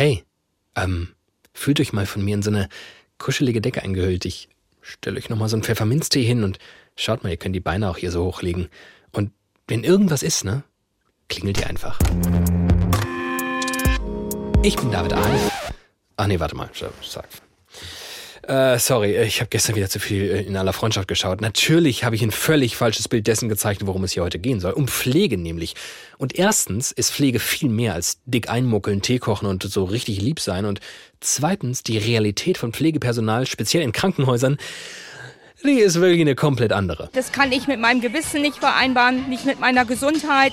Hey, ähm, fühlt euch mal von mir in so eine kuschelige Decke eingehüllt. Ich stelle euch nochmal so einen Pfefferminztee hin und schaut mal, ihr könnt die Beine auch hier so hochlegen. Und wenn irgendwas ist, ne, klingelt ihr einfach. Ich bin David Alf. Ach nee, warte mal. Sag. Äh, sorry, ich habe gestern wieder zu viel äh, in aller Freundschaft geschaut. Natürlich habe ich ein völlig falsches Bild dessen gezeichnet, worum es hier heute gehen soll. Um Pflege nämlich. Und erstens ist Pflege viel mehr als dick einmuckeln, Tee kochen und so richtig lieb sein. Und zweitens, die Realität von Pflegepersonal, speziell in Krankenhäusern, die ist wirklich eine komplett andere. Das kann ich mit meinem Gewissen nicht vereinbaren, nicht mit meiner Gesundheit.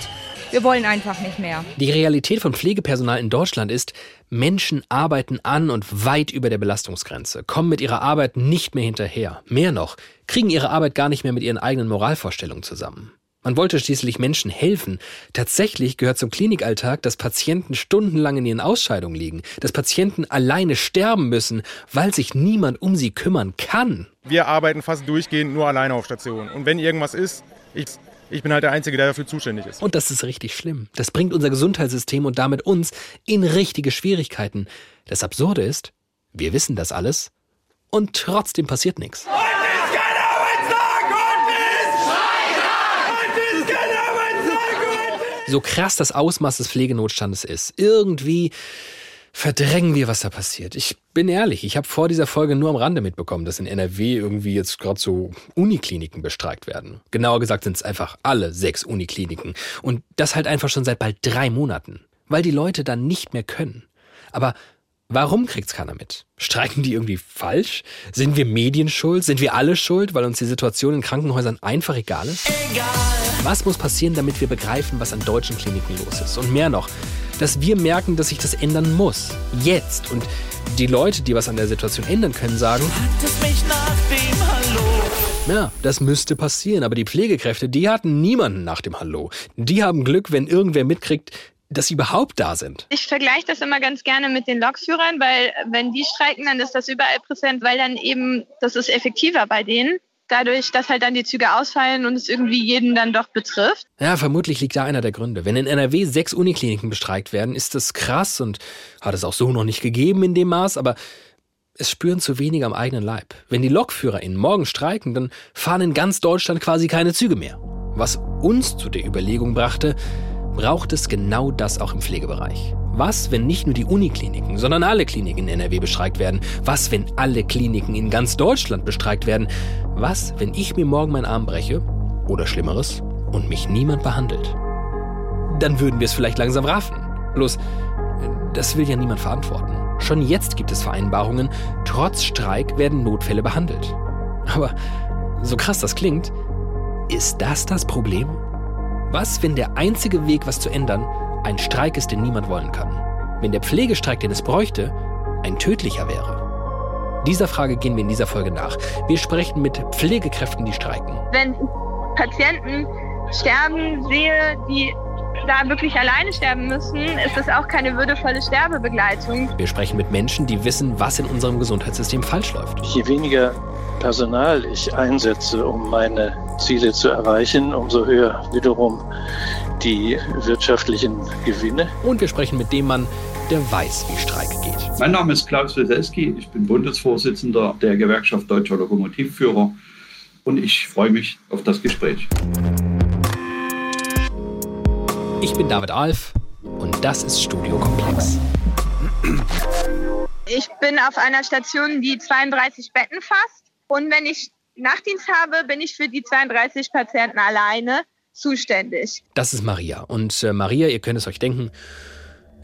Wir wollen einfach nicht mehr. Die Realität von Pflegepersonal in Deutschland ist, Menschen arbeiten an und weit über der Belastungsgrenze, kommen mit ihrer Arbeit nicht mehr hinterher. Mehr noch, kriegen ihre Arbeit gar nicht mehr mit ihren eigenen Moralvorstellungen zusammen. Man wollte schließlich Menschen helfen. Tatsächlich gehört zum Klinikalltag, dass Patienten stundenlang in ihren Ausscheidungen liegen, dass Patienten alleine sterben müssen, weil sich niemand um sie kümmern kann. Wir arbeiten fast durchgehend nur alleine auf Station. Und wenn irgendwas ist, ich ich bin halt der Einzige, der dafür zuständig ist. Und das ist richtig schlimm. Das bringt unser Gesundheitssystem und damit uns in richtige Schwierigkeiten. Das Absurde ist, wir wissen das alles und trotzdem passiert nichts. So krass das Ausmaß des Pflegenotstandes ist, irgendwie verdrängen wir, was da passiert. Ich bin ehrlich, ich habe vor dieser Folge nur am Rande mitbekommen, dass in NRW irgendwie jetzt gerade so Unikliniken bestreikt werden. Genauer gesagt sind es einfach alle sechs Unikliniken. Und das halt einfach schon seit bald drei Monaten. Weil die Leute dann nicht mehr können. Aber Warum kriegt's keiner mit? Streiken die irgendwie falsch? Sind wir Medien schuld? Sind wir alle schuld, weil uns die Situation in Krankenhäusern einfach egal ist? Egal. Was muss passieren, damit wir begreifen, was an deutschen Kliniken los ist? Und mehr noch, dass wir merken, dass sich das ändern muss. Jetzt. Und die Leute, die was an der Situation ändern können, sagen, ja, das müsste passieren. Aber die Pflegekräfte, die hatten niemanden nach dem Hallo. Die haben Glück, wenn irgendwer mitkriegt, dass sie überhaupt da sind. Ich vergleiche das immer ganz gerne mit den Lokführern, weil wenn die streiken, dann ist das überall präsent, weil dann eben, das ist effektiver bei denen dadurch, dass halt dann die Züge ausfallen und es irgendwie jeden dann doch betrifft. Ja, vermutlich liegt da einer der Gründe. Wenn in NRW sechs Unikliniken bestreikt werden, ist das krass und hat es auch so noch nicht gegeben in dem Maß, aber es spüren zu wenig am eigenen Leib. Wenn die LokführerInnen morgen streiken, dann fahren in ganz Deutschland quasi keine Züge mehr. Was uns zu der Überlegung brachte, braucht es genau das auch im Pflegebereich. Was, wenn nicht nur die Unikliniken, sondern alle Kliniken in NRW bestreikt werden? Was, wenn alle Kliniken in ganz Deutschland bestreikt werden? Was, wenn ich mir morgen meinen Arm breche? Oder Schlimmeres? Und mich niemand behandelt? Dann würden wir es vielleicht langsam raffen. Bloß, das will ja niemand verantworten. Schon jetzt gibt es Vereinbarungen, trotz Streik werden Notfälle behandelt. Aber so krass das klingt, ist das das Problem? Was, wenn der einzige Weg, was zu ändern, ein Streik ist, den niemand wollen kann. Wenn der Pflegestreik, den es bräuchte, ein tödlicher wäre. Dieser Frage gehen wir in dieser Folge nach. Wir sprechen mit Pflegekräften, die streiken. Wenn Patienten sterben sehe, die da wirklich alleine sterben müssen, ist das auch keine würdevolle Sterbebegleitung. Wir sprechen mit Menschen, die wissen, was in unserem Gesundheitssystem falsch läuft. Je weniger Personal ich einsetze, um meine Ziele zu erreichen, umso höher wiederum die wirtschaftlichen Gewinne. Und wir sprechen mit dem Mann, der weiß, wie Streik geht. Mein Name ist Klaus Weselski, ich bin Bundesvorsitzender der Gewerkschaft Deutscher Lokomotivführer und ich freue mich auf das Gespräch. Ich bin David Alf und das ist Studio Komplex. Ich bin auf einer Station, die 32 Betten fasst und wenn ich Nachtdienst habe, bin ich für die 32 Patienten alleine zuständig. Das ist Maria. Und äh, Maria, ihr könnt es euch denken,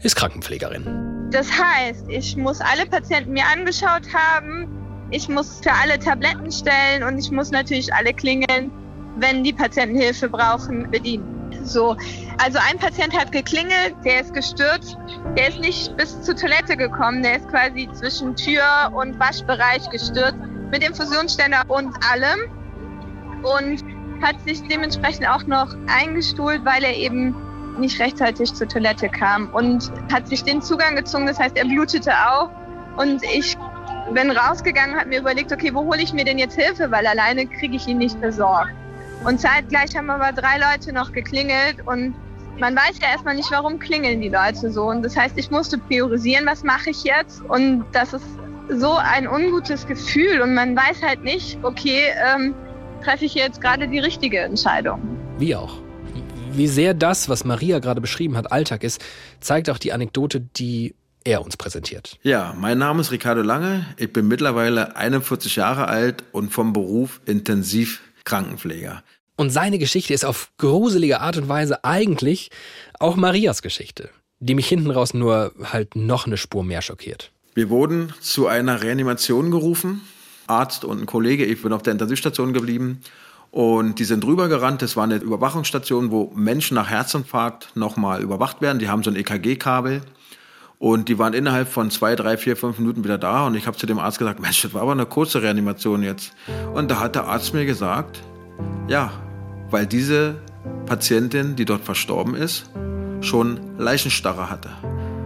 ist Krankenpflegerin. Das heißt, ich muss alle Patienten mir angeschaut haben, ich muss für alle Tabletten stellen und ich muss natürlich alle klingeln, wenn die Patienten Hilfe brauchen, bedienen. So, also ein Patient hat geklingelt, der ist gestürzt, der ist nicht bis zur Toilette gekommen, der ist quasi zwischen Tür und Waschbereich gestürzt mit Infusionsständer und allem. Und hat sich dementsprechend auch noch eingestuhlt, weil er eben nicht rechtzeitig zur Toilette kam und hat sich den Zugang gezogen. Das heißt, er blutete auch. Und ich bin rausgegangen, habe mir überlegt, okay, wo hole ich mir denn jetzt Hilfe, weil alleine kriege ich ihn nicht versorgt. Und zeitgleich haben aber drei Leute noch geklingelt und man weiß ja erstmal nicht, warum klingeln die Leute so. Und das heißt, ich musste priorisieren, was mache ich jetzt. Und das ist so ein ungutes Gefühl. Und man weiß halt nicht, okay, ähm, treffe ich jetzt gerade die richtige Entscheidung. Wie auch. Wie sehr das, was Maria gerade beschrieben hat, Alltag ist, zeigt auch die Anekdote, die er uns präsentiert. Ja, mein Name ist Ricardo Lange. Ich bin mittlerweile 41 Jahre alt und vom Beruf Intensivkrankenpfleger. Und seine Geschichte ist auf gruselige Art und Weise eigentlich auch Marias Geschichte, die mich hinten raus nur halt noch eine Spur mehr schockiert. Wir wurden zu einer Reanimation gerufen, Arzt und ein Kollege, ich bin auf der Intensivstation geblieben und die sind drüber gerannt. Das war eine Überwachungsstation, wo Menschen nach Herzinfarkt nochmal überwacht werden. Die haben so ein EKG-Kabel und die waren innerhalb von zwei, drei, vier, fünf Minuten wieder da und ich habe zu dem Arzt gesagt, Mensch, das war aber eine kurze Reanimation jetzt. Und da hat der Arzt mir gesagt, ja, weil diese Patientin, die dort verstorben ist, schon Leichenstarre hatte.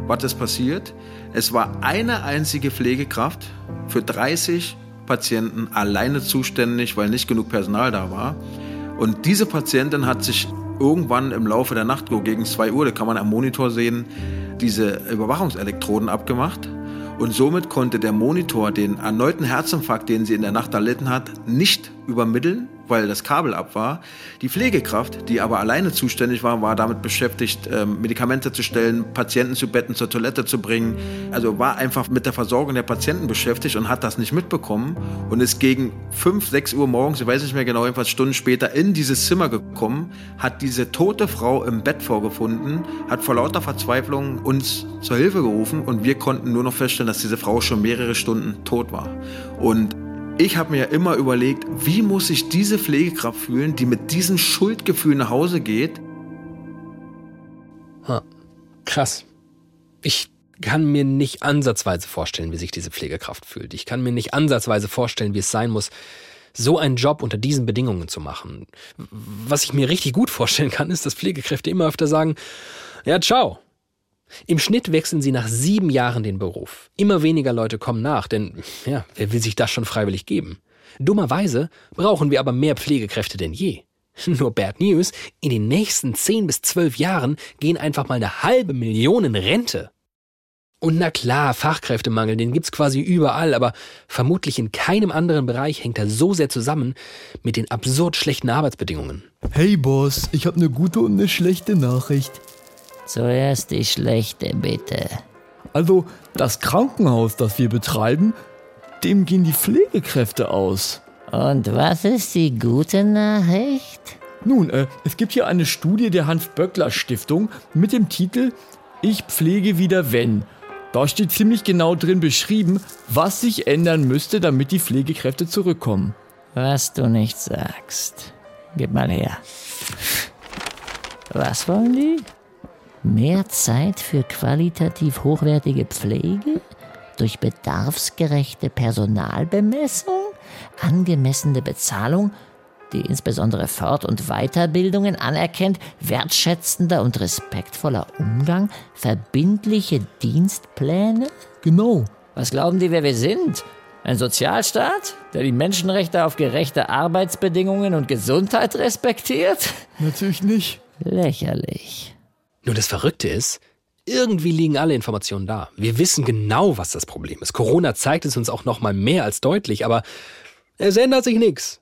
Was ist passiert? Es war eine einzige Pflegekraft für 30 Patienten alleine zuständig, weil nicht genug Personal da war. Und diese Patientin hat sich irgendwann im Laufe der Nacht, gegen 2 Uhr, da kann man am Monitor sehen, diese Überwachungselektroden abgemacht. Und somit konnte der Monitor den erneuten Herzinfarkt, den sie in der Nacht erlitten hat, nicht übermitteln, weil das Kabel ab war. Die Pflegekraft, die aber alleine zuständig war, war damit beschäftigt, ähm, Medikamente zu stellen, Patienten zu Betten, zur Toilette zu bringen. Also war einfach mit der Versorgung der Patienten beschäftigt und hat das nicht mitbekommen und ist gegen 5, 6 Uhr morgens, ich weiß nicht mehr genau, jedenfalls Stunden später in dieses Zimmer gekommen, hat diese tote Frau im Bett vorgefunden, hat vor lauter Verzweiflung uns zur Hilfe gerufen und wir konnten nur noch feststellen, dass diese Frau schon mehrere Stunden tot war. Und ich habe mir immer überlegt, wie muss sich diese Pflegekraft fühlen, die mit diesem Schuldgefühl nach Hause geht? Ha, krass. Ich kann mir nicht ansatzweise vorstellen, wie sich diese Pflegekraft fühlt. Ich kann mir nicht ansatzweise vorstellen, wie es sein muss, so einen Job unter diesen Bedingungen zu machen. Was ich mir richtig gut vorstellen kann, ist, dass Pflegekräfte immer öfter sagen, ja, ciao, im Schnitt wechseln sie nach sieben Jahren den Beruf. Immer weniger Leute kommen nach, denn ja, wer will sich das schon freiwillig geben? Dummerweise brauchen wir aber mehr Pflegekräfte denn je. Nur Bad News, in den nächsten zehn bis zwölf Jahren gehen einfach mal eine halbe Million in Rente. Und na klar, Fachkräftemangel, den gibt's quasi überall, aber vermutlich in keinem anderen Bereich hängt er so sehr zusammen mit den absurd schlechten Arbeitsbedingungen. Hey Boss, ich habe eine gute und eine schlechte Nachricht. Zuerst die schlechte, bitte. Also, das Krankenhaus, das wir betreiben, dem gehen die Pflegekräfte aus. Und was ist die gute Nachricht? Nun, äh, es gibt hier eine Studie der Hans-Böckler-Stiftung mit dem Titel Ich pflege wieder wenn. Da steht ziemlich genau drin beschrieben, was sich ändern müsste, damit die Pflegekräfte zurückkommen. Was du nicht sagst. Gib mal her. Was wollen die? Mehr Zeit für qualitativ hochwertige Pflege? Durch bedarfsgerechte Personalbemessung? Angemessene Bezahlung, die insbesondere Fort- und Weiterbildungen anerkennt, wertschätzender und respektvoller Umgang, verbindliche Dienstpläne? Genau. Was glauben die, wer wir sind? Ein Sozialstaat, der die Menschenrechte auf gerechte Arbeitsbedingungen und Gesundheit respektiert? Natürlich nicht. Lächerlich. Nur das Verrückte ist, irgendwie liegen alle Informationen da. Wir wissen genau, was das Problem ist. Corona zeigt es uns auch noch mal mehr als deutlich, aber es ändert sich nichts.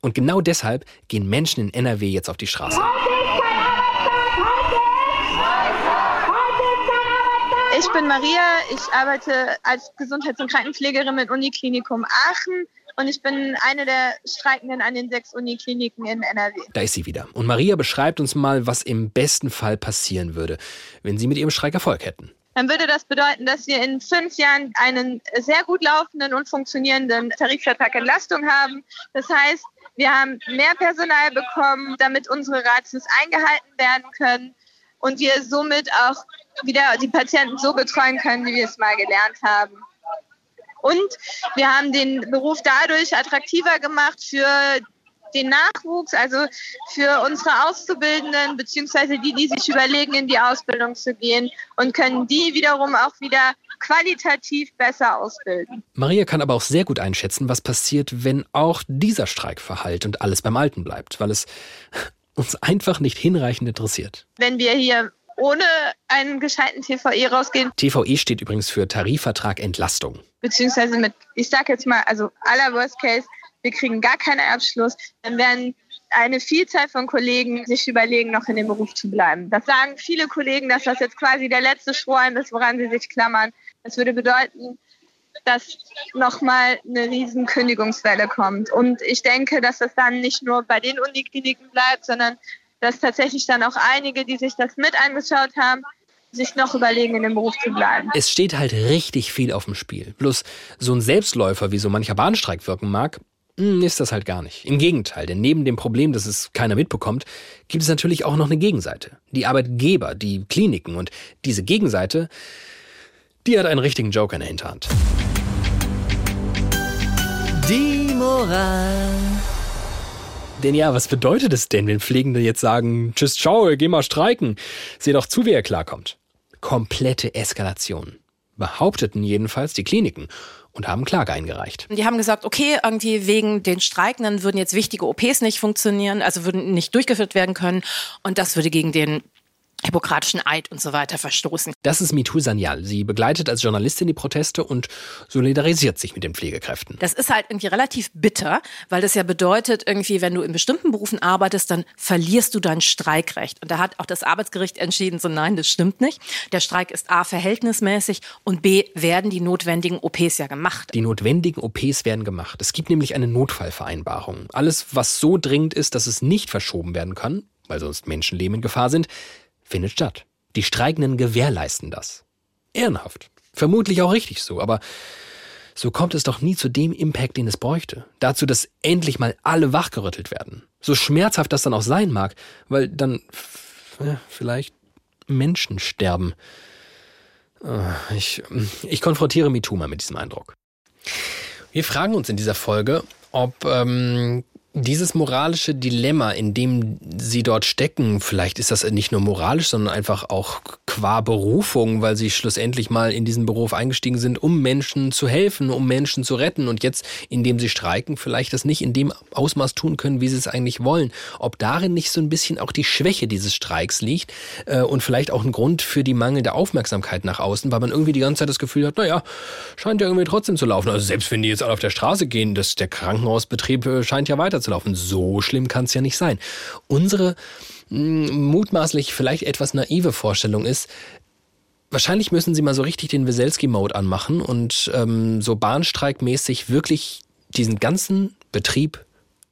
Und genau deshalb gehen Menschen in NRW jetzt auf die Straße. Ich bin Maria, ich arbeite als Gesundheits- und Krankenpflegerin mit Uniklinikum Aachen und ich bin eine der Streikenden an den sechs Unikliniken in NRW. Da ist sie wieder. Und Maria beschreibt uns mal, was im besten Fall passieren würde, wenn sie mit ihrem Streik Erfolg hätten. Dann würde das bedeuten, dass wir in fünf Jahren einen sehr gut laufenden und funktionierenden Tarifvertrag Entlastung haben. Das heißt, wir haben mehr Personal bekommen, damit unsere Ratios eingehalten werden können und wir somit auch wieder die Patienten so betreuen können, wie wir es mal gelernt haben. Und wir haben den Beruf dadurch attraktiver gemacht für den Nachwuchs, also für unsere Auszubildenden, beziehungsweise die, die sich überlegen, in die Ausbildung zu gehen und können die wiederum auch wieder qualitativ besser ausbilden. Maria kann aber auch sehr gut einschätzen, was passiert, wenn auch dieser Streik verhallt und alles beim Alten bleibt, weil es uns einfach nicht hinreichend interessiert. Wenn wir hier ohne einen gescheiten TVE rausgehen, TVE steht übrigens für Tarifvertrag Entlastung. beziehungsweise mit, ich sag jetzt mal, also aller Worst Case, wir kriegen gar keinen Abschluss, dann werden eine Vielzahl von Kollegen sich überlegen, noch in dem Beruf zu bleiben. Das sagen viele Kollegen, dass das jetzt quasi der letzte Strohhalm ist, woran sie sich klammern. Das würde bedeuten, dass nochmal eine riesen Kündigungswelle kommt. Und ich denke, dass das dann nicht nur bei den Unikliniken bleibt, sondern dass tatsächlich dann auch einige, die sich das mit angeschaut haben, sich noch überlegen, in dem Beruf zu bleiben. Es steht halt richtig viel auf dem Spiel. Bloß so ein Selbstläufer, wie so mancher Bahnstreik wirken mag, hm, ist das halt gar nicht. Im Gegenteil, denn neben dem Problem, dass es keiner mitbekommt, gibt es natürlich auch noch eine Gegenseite. Die Arbeitgeber, die Kliniken und diese Gegenseite, die hat einen richtigen Joker in der Hinterhand. Die Moral. Denn ja, was bedeutet es denn, wenn Pflegende jetzt sagen, tschüss, ciao, geh mal streiken? Seht doch zu, wie er klarkommt. Komplette Eskalation. Behaupteten jedenfalls die Kliniken und haben Klage eingereicht. Die haben gesagt, okay, irgendwie wegen den Streikenden würden jetzt wichtige OPs nicht funktionieren, also würden nicht durchgeführt werden können und das würde gegen den hippokratischen Eid und so weiter verstoßen. Das ist Mitu Sanyal. Sie begleitet als Journalistin die Proteste und solidarisiert sich mit den Pflegekräften. Das ist halt irgendwie relativ bitter, weil das ja bedeutet, irgendwie, wenn du in bestimmten Berufen arbeitest, dann verlierst du dein Streikrecht. Und da hat auch das Arbeitsgericht entschieden, so nein, das stimmt nicht. Der Streik ist A, verhältnismäßig und B, werden die notwendigen OPs ja gemacht. Die notwendigen OPs werden gemacht. Es gibt nämlich eine Notfallvereinbarung. Alles, was so dringend ist, dass es nicht verschoben werden kann, weil sonst Menschenleben in Gefahr sind, findet statt. Die Streikenden gewährleisten das. Ehrenhaft. Vermutlich auch richtig so, aber so kommt es doch nie zu dem Impact, den es bräuchte. Dazu, dass endlich mal alle wachgerüttelt werden. So schmerzhaft das dann auch sein mag, weil dann ja, vielleicht Menschen sterben. Äh, Ich, ich konfrontiere Mituma mit diesem Eindruck. Wir fragen uns in dieser Folge, ob ähm, dieses moralische Dilemma, in dem sie dort stecken, vielleicht ist das nicht nur moralisch, sondern einfach auch qua Berufung, weil sie schlussendlich mal in diesen Beruf eingestiegen sind, um Menschen zu helfen, um Menschen zu retten und jetzt, indem sie streiken, vielleicht das nicht in dem Ausmaß tun können, wie sie es eigentlich wollen. Ob darin nicht so ein bisschen auch die Schwäche dieses Streiks liegt äh, und vielleicht auch ein Grund für die mangelnde Aufmerksamkeit nach außen, weil man irgendwie die ganze Zeit das Gefühl hat, naja, scheint ja irgendwie trotzdem zu laufen. Also selbst wenn die jetzt alle auf der Straße gehen, das, der Krankenhausbetrieb äh, scheint ja weiterzulaufen. So schlimm kann es ja nicht sein. Unsere mh, mutmaßlich vielleicht etwas naive Vorstellung ist, wahrscheinlich müssen sie mal so richtig den Weselski-Mode anmachen und ähm, so bahnstreikmäßig wirklich diesen ganzen Betrieb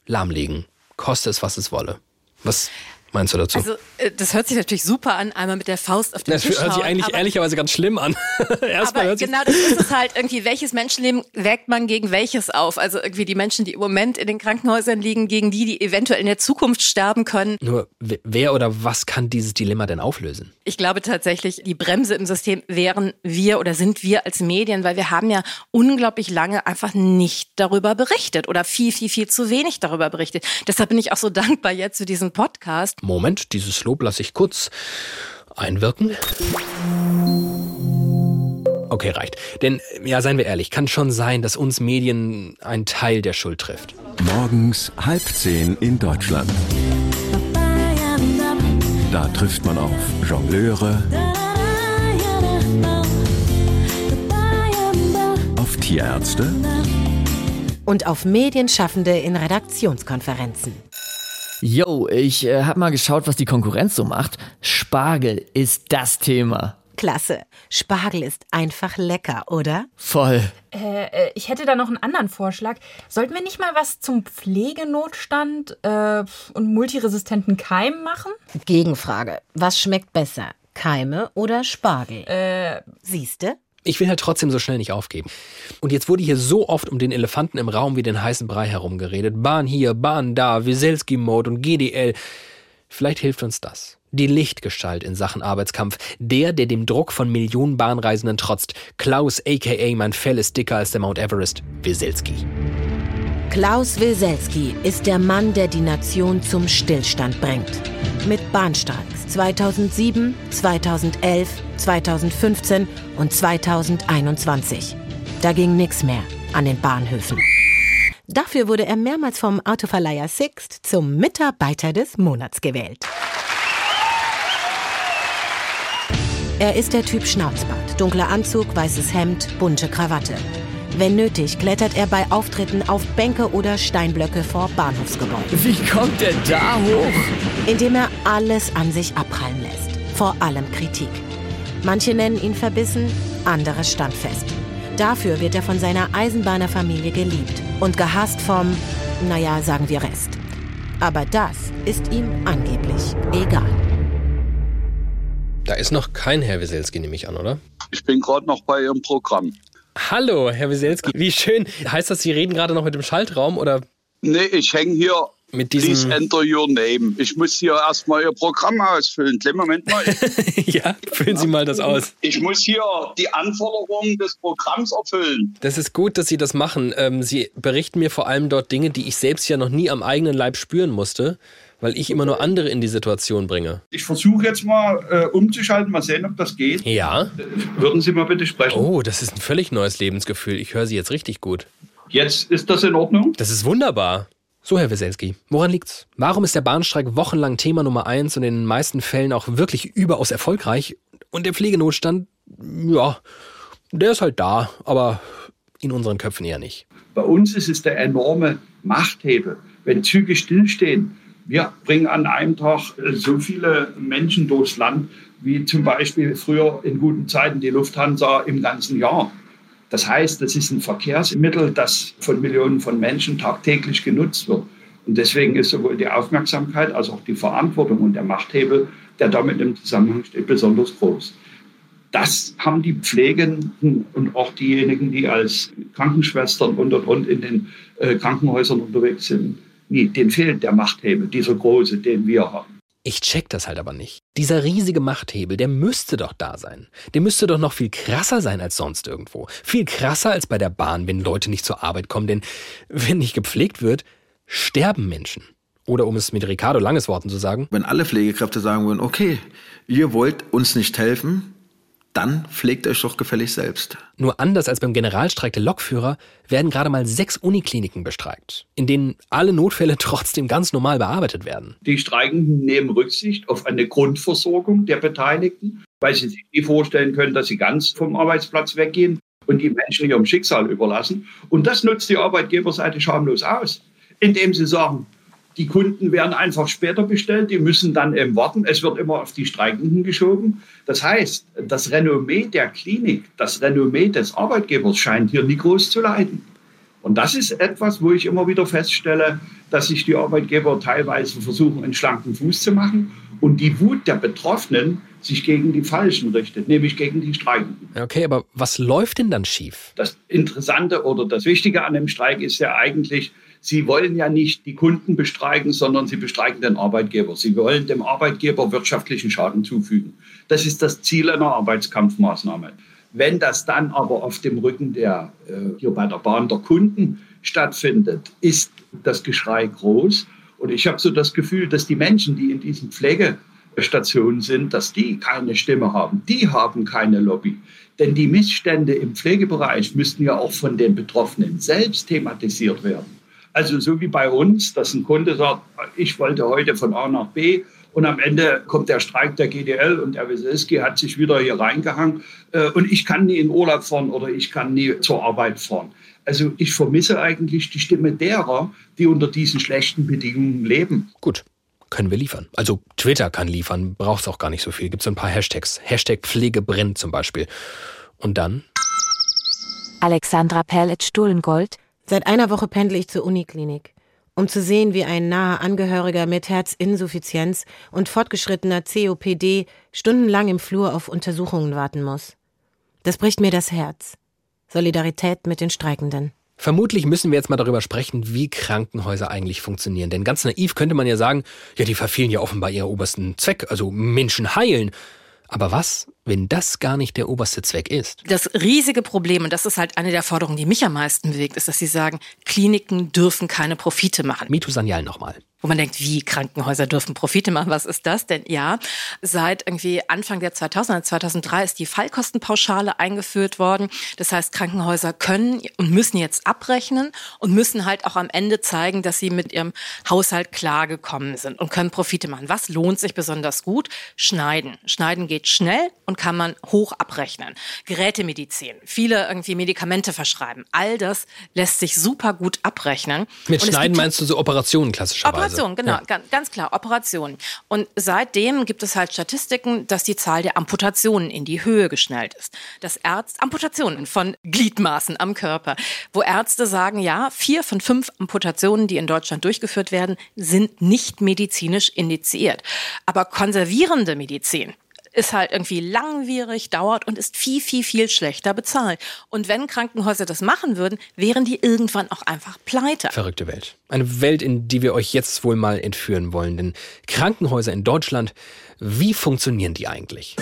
lahmlegen. Koste es, was es wolle. Was meinst du dazu? Also, äh, das hört sich natürlich super an, einmal mit der Faust auf den das Tisch hört sich eigentlich ehrlicherweise ganz schlimm an. Erstmal Aber genau das ist es halt irgendwie, welches Menschenleben wägt man gegen welches auf? Also irgendwie die Menschen, die im Moment in den Krankenhäusern liegen, gegen die, die eventuell in der Zukunft sterben können. nur, wer oder was kann dieses Dilemma denn auflösen? Ich glaube tatsächlich, die Bremse im System wären wir oder sind wir als Medien, weil wir haben ja unglaublich lange einfach nicht darüber berichtet oder viel, viel, viel zu wenig darüber berichtet. Deshalb bin ich auch so dankbar jetzt für diesen Podcast. Moment, dieses Lob lasse ich kurz einwirken. Okay, reicht. Denn, ja, seien wir ehrlich, kann schon sein, dass uns Medien einen Teil der Schuld trifft. Morgens halb zehn in Deutschland. Da trifft man auf Jongleure, auf Tierärzte Und auf Medienschaffende in Redaktionskonferenzen. Yo, ich äh, hab mal geschaut, was die Konkurrenz so macht. Spargel ist das Thema. Klasse. Spargel ist einfach lecker, oder? Voll. Äh, äh, ich hätte da noch einen anderen Vorschlag. Sollten wir nicht mal was zum Pflegenotstand äh, und multiresistenten Keimen machen? Gegenfrage. Was schmeckt besser? Keime oder Spargel? Äh, Siehste? Ich will halt trotzdem so schnell nicht aufgeben. Und jetzt wurde hier so oft um den Elefanten im Raum wie den heißen Brei herumgeredet. Bahn hier, Bahn da, Wieselski-Mode und GDL. Vielleicht hilft uns das. Die Lichtgestalt in Sachen Arbeitskampf. Der, der dem Druck von Millionen Bahnreisenden trotzt. Klaus, a.k.a. mein Fell ist dicker als der Mount Everest. Wieselski. Klaus Wilselski ist der Mann, der die Nation zum Stillstand bringt. Mit Bahnstreiks 2007, 2011, 2015 und 2021. Da ging nichts mehr an den Bahnhöfen. Dafür wurde er mehrmals vom Autoverleiher Sixt zum Mitarbeiter des Monats gewählt. Er ist der Typ Schnauzbart, dunkler Anzug, weißes Hemd, bunte Krawatte. Wenn nötig, klettert er bei Auftritten auf Bänke oder Steinblöcke vor Bahnhofsgebäuden. Wie kommt er da hoch? Indem er alles an sich abprallen lässt. Vor allem Kritik. Manche nennen ihn verbissen, andere standfest. Dafür wird er von seiner Eisenbahnerfamilie geliebt und gehasst vom, naja, sagen wir Rest. Aber das ist ihm angeblich egal. Da ist noch kein Herr Wieselski, nehme ich an, oder? Ich bin gerade noch bei Ihrem Programm. Hallo, Herr Wieselski. Wie schön. Heißt das, Sie reden gerade noch mit dem Schaltraum oder? Nee, ich hänge hier. Mit diesem Please enter your name. Ich muss hier erstmal Ihr Programm ausfüllen. Kleinen Moment mal. ja, füllen Sie mal das aus. Ich muss hier die Anforderungen des Programms erfüllen. Das ist gut, dass Sie das machen. Ähm, Sie berichten mir vor allem dort Dinge, die ich selbst ja noch nie am eigenen Leib spüren musste, weil ich immer nur andere in die Situation bringe. Ich versuche jetzt mal äh, umzuschalten, mal sehen, ob das geht. Ja. Würden Sie mal bitte sprechen? Oh, das ist ein völlig neues Lebensgefühl. Ich höre Sie jetzt richtig gut. Jetzt ist das in Ordnung? Das ist wunderbar. So, Herr Weselski, woran liegt's? Warum ist der Bahnstreik wochenlang Thema Nummer eins und in den meisten Fällen auch wirklich überaus erfolgreich? Und der Pflegenotstand, ja, der ist halt da, aber in unseren Köpfen eher nicht. Bei uns ist es der enorme Machthebel. Wenn Züge stillstehen, wir bringen an einem Tag äh, so viele Menschen durchs Land, wie zum Beispiel früher in guten Zeiten die Lufthansa im ganzen Jahr. Das heißt, das ist ein Verkehrsmittel, das von Millionen von Menschen tagtäglich genutzt wird. Und deswegen ist sowohl die Aufmerksamkeit als auch die Verantwortung und der Machthebel, der damit im Zusammenhang steht, besonders groß. Das haben die Pflegenden und auch diejenigen, die als Krankenschwestern und und und in den äh, Krankenhäusern unterwegs sind, nie. Den fehlt der Machthebel, dieser große, den wir haben. Ich check das halt aber nicht. Dieser riesige Machthebel, der müsste doch da sein. Der müsste doch noch viel krasser sein als sonst irgendwo. Viel krasser als bei der Bahn, wenn Leute nicht zur Arbeit kommen. Denn wenn nicht gepflegt wird, sterben Menschen. Oder um es mit Ricardo Langes Worten zu sagen. Wenn alle Pflegekräfte sagen würden, okay, ihr wollt uns nicht helfen, dann pflegt euch doch gefällig selbst. Nur anders als beim Generalstreik der Lokführer werden gerade mal sechs Unikliniken bestreikt, in denen alle Notfälle trotzdem ganz normal bearbeitet werden. Die Streikenden nehmen Rücksicht auf eine Grundversorgung der Beteiligten, weil sie sich nie vorstellen können, dass sie ganz vom Arbeitsplatz weggehen und die Menschen ihrem Schicksal überlassen. Und das nutzt die Arbeitgeberseite schamlos aus, indem sie sagen, die Kunden werden einfach später bestellt, die müssen dann eben warten. Es wird immer auf die Streikenden geschoben. Das heißt, das Renommee der Klinik, das Renommee des Arbeitgebers scheint hier nie groß zu leiden. Und das ist etwas, wo ich immer wieder feststelle, dass sich die Arbeitgeber teilweise versuchen, einen schlanken Fuß zu machen und die Wut der Betroffenen sich gegen die Falschen richtet, nämlich gegen die Streikenden. Okay, aber was läuft denn dann schief? Das Interessante oder das Wichtige an dem Streik ist ja eigentlich, Sie wollen ja nicht die Kunden bestreiken, sondern Sie bestreiken den Arbeitgeber. Sie wollen dem Arbeitgeber wirtschaftlichen Schaden zufügen. Das ist das Ziel einer Arbeitskampfmaßnahme. Wenn das dann aber auf dem Rücken der, äh, hier bei der Bahn der Kunden stattfindet, ist das Geschrei groß. Und ich habe so das Gefühl, dass die Menschen, die in diesen Pflegestationen sind, dass die keine Stimme haben. Die haben keine Lobby. Denn die Missstände im Pflegebereich müssten ja auch von den Betroffenen selbst thematisiert werden. Also so wie bei uns, dass ein Kunde sagt, ich wollte heute von A nach B und am Ende kommt der Streik der GDL und der Wieselski hat sich wieder hier reingehangen äh, und ich kann nie in Urlaub fahren oder ich kann nie zur Arbeit fahren. Also ich vermisse eigentlich die Stimme derer, die unter diesen schlechten Bedingungen leben. Gut, können wir liefern. Also Twitter kann liefern, braucht es auch gar nicht so viel. Gibt es ein paar Hashtags. Hashtag Pflege brennt zum Beispiel. Und dann? Alexandra Perlitz-Stullengold Seit einer Woche pendle ich zur Uniklinik, um zu sehen, wie ein naher Angehöriger mit Herzinsuffizienz und fortgeschrittener COPD stundenlang im Flur auf Untersuchungen warten muss. Das bricht mir das Herz. Solidarität mit den Streikenden. Vermutlich müssen wir jetzt mal darüber sprechen, wie Krankenhäuser eigentlich funktionieren. Denn ganz naiv könnte man ja sagen, ja, die verfehlen ja offenbar ihren obersten Zweck, also Menschen heilen. Aber was, wenn das gar nicht der oberste Zweck ist? Das riesige Problem, und das ist halt eine der Forderungen, die mich am meisten bewegt, ist, dass sie sagen, Kliniken dürfen keine Profite machen. Mitu Sanyal nochmal wo man denkt, wie Krankenhäuser dürfen Profite machen, was ist das denn? Ja, seit irgendwie Anfang der 2000er, 2003 ist die Fallkostenpauschale eingeführt worden. Das heißt, Krankenhäuser können und müssen jetzt abrechnen und müssen halt auch am Ende zeigen, dass sie mit ihrem Haushalt klargekommen sind und können Profite machen. Was lohnt sich besonders gut? Schneiden. Schneiden geht schnell und kann man hoch abrechnen. Gerätemedizin, viele irgendwie Medikamente verschreiben. All das lässt sich super gut abrechnen. Mit Schneiden meinst du so Operationen klassischerweise? Operation, genau, ja. ganz, ganz klar, Operation. Und seitdem gibt es halt Statistiken, dass die Zahl der Amputationen in die Höhe geschnellt ist. Dass Ärzte, Amputationen von Gliedmaßen am Körper, wo Ärzte sagen, ja, vier von fünf Amputationen, die in Deutschland durchgeführt werden, sind nicht medizinisch indiziert. Aber konservierende Medizin, ist halt irgendwie langwierig, dauert und ist viel, viel, viel schlechter bezahlt. Und wenn Krankenhäuser das machen würden, wären die irgendwann auch einfach pleite. Verrückte Welt. Eine Welt, in die wir euch jetzt wohl mal entführen wollen. Denn Krankenhäuser in Deutschland, wie funktionieren die eigentlich?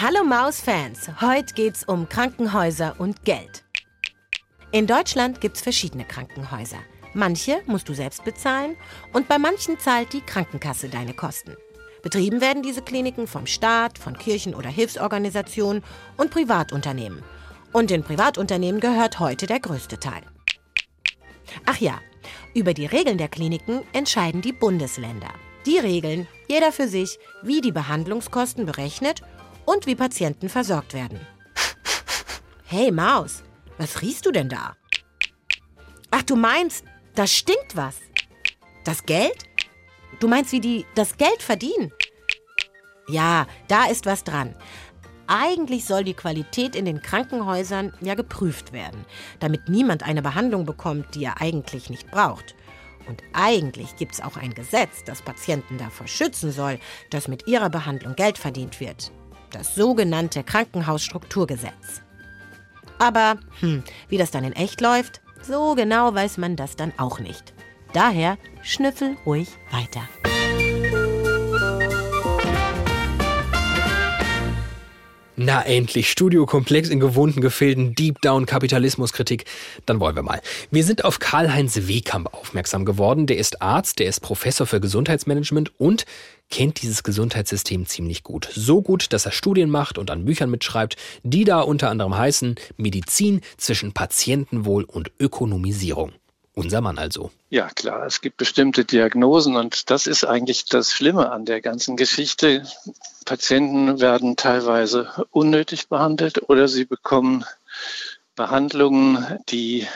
Hallo Maus-Fans, heute geht's um Krankenhäuser und Geld. In Deutschland gibt's verschiedene Krankenhäuser. Manche musst du selbst bezahlen und bei manchen zahlt die Krankenkasse deine Kosten. Betrieben werden diese Kliniken vom Staat, von Kirchen oder Hilfsorganisationen und Privatunternehmen. Und den Privatunternehmen gehört heute der größte Teil. Ach ja, über die Regeln der Kliniken entscheiden die Bundesländer. Die regeln, jeder für sich, wie die Behandlungskosten berechnet und wie Patienten versorgt werden. Hey Maus, was riechst du denn da? Ach, du meinst, da stinkt was. Das Geld? Du meinst, wie die das Geld verdienen? Ja, da ist was dran. Eigentlich soll die Qualität in den Krankenhäusern ja geprüft werden, damit niemand eine Behandlung bekommt, die er eigentlich nicht braucht. Und eigentlich gibt es auch ein Gesetz, das Patienten davor schützen soll, dass mit ihrer Behandlung Geld verdient wird. Das sogenannte Krankenhausstrukturgesetz. Aber, hm, wie das dann in echt läuft, so genau weiß man das dann auch nicht. Daher schnüffel ruhig weiter. Na endlich, Studiokomplex in gewohnten Gefilden, Deep Down Kapitalismuskritik. Dann wollen wir mal. Wir sind auf Karl-Heinz Wehkamp aufmerksam geworden. Der ist Arzt, der ist Professor für Gesundheitsmanagement und kennt dieses Gesundheitssystem ziemlich gut. So gut, dass er Studien macht und an Büchern mitschreibt, die da unter anderem heißen Medizin zwischen Patientenwohl und Ökonomisierung. Unser Mann also. Ja, klar, es gibt bestimmte Diagnosen und das ist eigentlich das Schlimme an der ganzen Geschichte. Patienten werden teilweise unnötig behandelt oder sie bekommen Behandlungen, die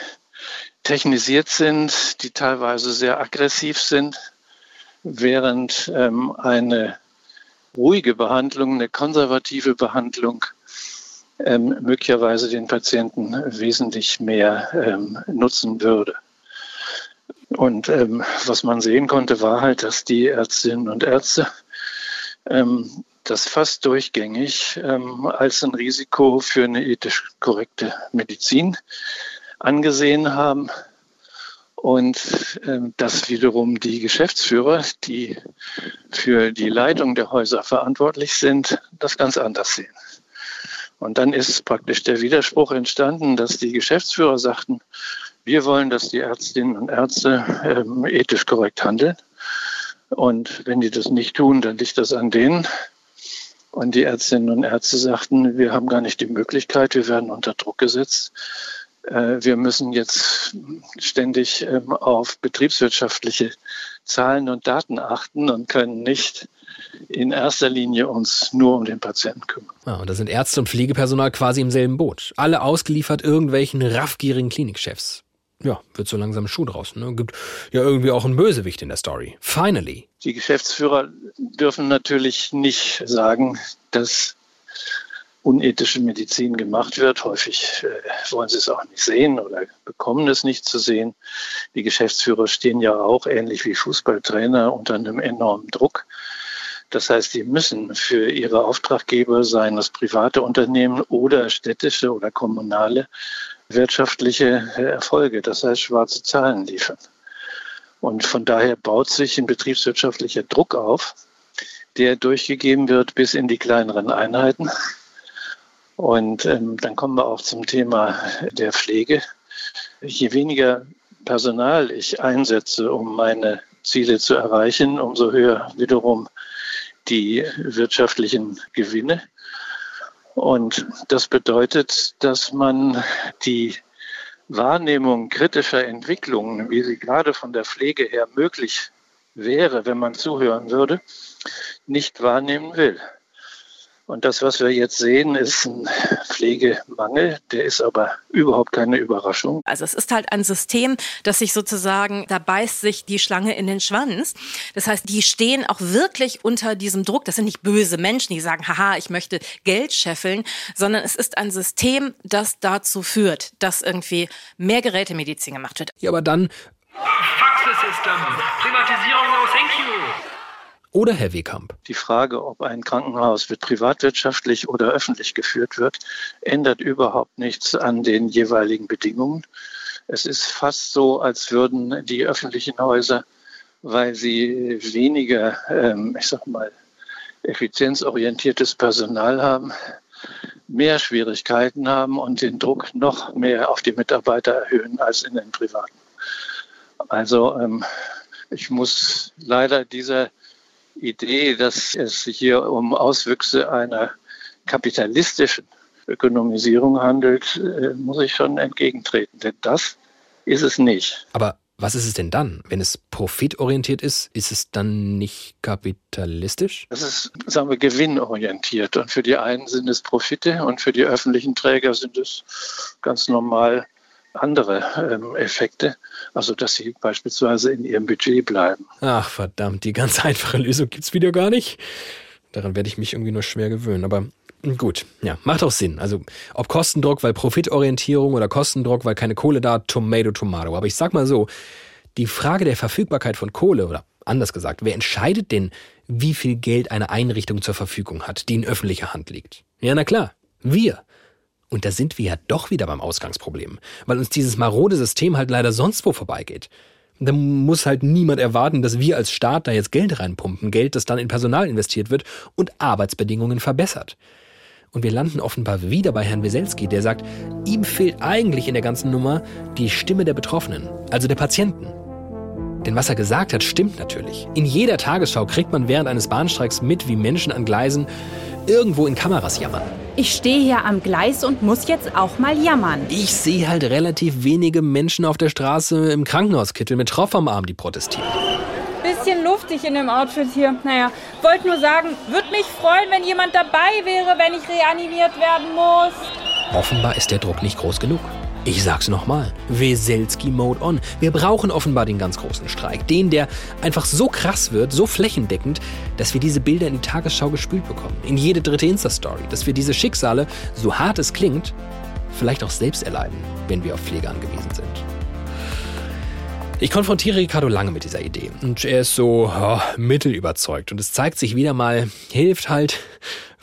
technisiert sind, die teilweise sehr aggressiv sind, während ähm, eine ruhige Behandlung, eine konservative Behandlung ähm, möglicherweise den Patienten wesentlich mehr ähm, nutzen würde. Und ähm, was man sehen konnte, war halt, dass die Ärztinnen und Ärzte ähm, das fast durchgängig ähm, als ein Risiko für eine ethisch korrekte Medizin angesehen haben. Und ähm, dass wiederum die Geschäftsführer, die für die Leitung der Häuser verantwortlich sind, das ganz anders sehen. Und dann ist praktisch der Widerspruch entstanden, dass die Geschäftsführer sagten, wir wollen, dass die Ärztinnen und Ärzte ähm, ethisch korrekt handeln. Und wenn die das nicht tun, dann liegt das an denen. Und die Ärztinnen und Ärzte sagten, wir haben gar nicht die Möglichkeit, wir werden unter Druck gesetzt. Äh, wir müssen jetzt ständig ähm, auf betriebswirtschaftliche Zahlen und Daten achten und können nicht in erster Linie uns nur um den Patienten kümmern. Ja, und da sind Ärzte und Pflegepersonal quasi im selben Boot. Alle ausgeliefert irgendwelchen raffgierigen Klinikchefs ja, wird so langsam Schuh draus. Ne? Gibt ja irgendwie auch einen Bösewicht in der Story. Finally. Die Geschäftsführer dürfen natürlich nicht sagen, dass unethische Medizin gemacht wird. Häufig äh, wollen sie es auch nicht sehen oder bekommen es nicht zu sehen. Die Geschäftsführer stehen ja auch ähnlich wie Fußballtrainer unter einem enormen Druck. Das heißt, die müssen für ihre Auftraggeber, seien das private Unternehmen oder städtische oder kommunale, wirtschaftliche Erfolge, das heißt schwarze Zahlen liefern. Und von daher baut sich ein betriebswirtschaftlicher Druck auf, der durchgegeben wird bis in die kleineren Einheiten. Und ähm, dann kommen wir auch zum Thema der Pflege. Je weniger Personal ich einsetze, um meine Ziele zu erreichen, umso höher wiederum die wirtschaftlichen Gewinne. Und das bedeutet, dass man die Wahrnehmung kritischer Entwicklungen, wie sie gerade von der Pflege her möglich wäre, wenn man zuhören würde, nicht wahrnehmen will. Und das, was wir jetzt sehen, ist ein Pflegemangel. Der ist aber überhaupt keine Überraschung. Also es ist halt ein System, das sich sozusagen, da beißt sich die Schlange in den Schwanz. Das heißt, die stehen auch wirklich unter diesem Druck. Das sind nicht böse Menschen, die sagen, haha, ich möchte Geld scheffeln, sondern es ist ein System, das dazu führt, dass irgendwie mehr Gerätemedizin gemacht wird. Ja, aber dann Faxesystem. Privatisierung, no thank you. Oder Herr Wehkamp? Die Frage, ob ein Krankenhaus wird privatwirtschaftlich oder öffentlich geführt wird, ändert überhaupt nichts an den jeweiligen Bedingungen. Es ist fast so, als würden die öffentlichen Häuser, weil sie weniger, ähm, ich sag mal, effizienzorientiertes Personal haben, mehr Schwierigkeiten haben und den Druck noch mehr auf die Mitarbeiter erhöhen als in den privaten. Also ähm, ich muss leider dieser Idee, dass es sich hier um Auswüchse einer kapitalistischen Ökonomisierung handelt, äh, muss ich schon entgegentreten. Denn das ist es nicht. Aber was ist es denn dann? Wenn es profitorientiert ist, ist es dann nicht kapitalistisch? Das ist, sagen wir, gewinnorientiert. Und für die einen sind es Profite und für die öffentlichen Träger sind es ganz normal andere ähm, Effekte, also dass sie beispielsweise in ihrem Budget bleiben. Ach verdammt, die ganz einfache Lösung gibt es wieder gar nicht. Daran werde ich mich irgendwie nur schwer gewöhnen, aber gut, ja, macht auch Sinn. Also ob Kostendruck, weil Profitorientierung oder Kostendruck, weil keine Kohle da, Tomato, Tomato. Aber ich sag mal so, die Frage der Verfügbarkeit von Kohle oder anders gesagt, wer entscheidet denn, wie viel Geld eine Einrichtung zur Verfügung hat, die in öffentlicher Hand liegt? Ja, na klar, wir. Und da sind wir ja doch wieder beim Ausgangsproblem, weil uns dieses marode System halt leider sonst wo vorbeigeht. Da muss halt niemand erwarten, dass wir als Staat da jetzt Geld reinpumpen, Geld, das dann in Personal investiert wird und Arbeitsbedingungen verbessert. Und wir landen offenbar wieder bei Herrn Weselski, der sagt, ihm fehlt eigentlich in der ganzen Nummer die Stimme der Betroffenen, also der Patienten. Denn was er gesagt hat, stimmt natürlich. In jeder Tagesschau kriegt man während eines Bahnstreiks mit, wie Menschen an Gleisen irgendwo in Kameras jammern. Ich stehe hier am Gleis und muss jetzt auch mal jammern. Ich sehe halt relativ wenige Menschen auf der Straße im Krankenhauskittel mit Tropf am Arm, die protestieren. Bisschen luftig in dem Outfit hier. Naja, wollte nur sagen, würde mich freuen, wenn jemand dabei wäre, wenn ich reanimiert werden muss. Offenbar ist der Druck nicht groß genug. Ich sag's nochmal. Weselski Mode on. Wir brauchen offenbar den ganz großen Streik. Den, der einfach so krass wird, so flächendeckend, dass wir diese Bilder in die Tagesschau gespült bekommen. In jede dritte Insta-Story. Dass wir diese Schicksale, so hart es klingt, vielleicht auch selbst erleiden, wenn wir auf Pflege angewiesen sind. Ich konfrontiere Ricardo lange mit dieser Idee und er ist so oh, mittelüberzeugt und es zeigt sich wieder mal, hilft halt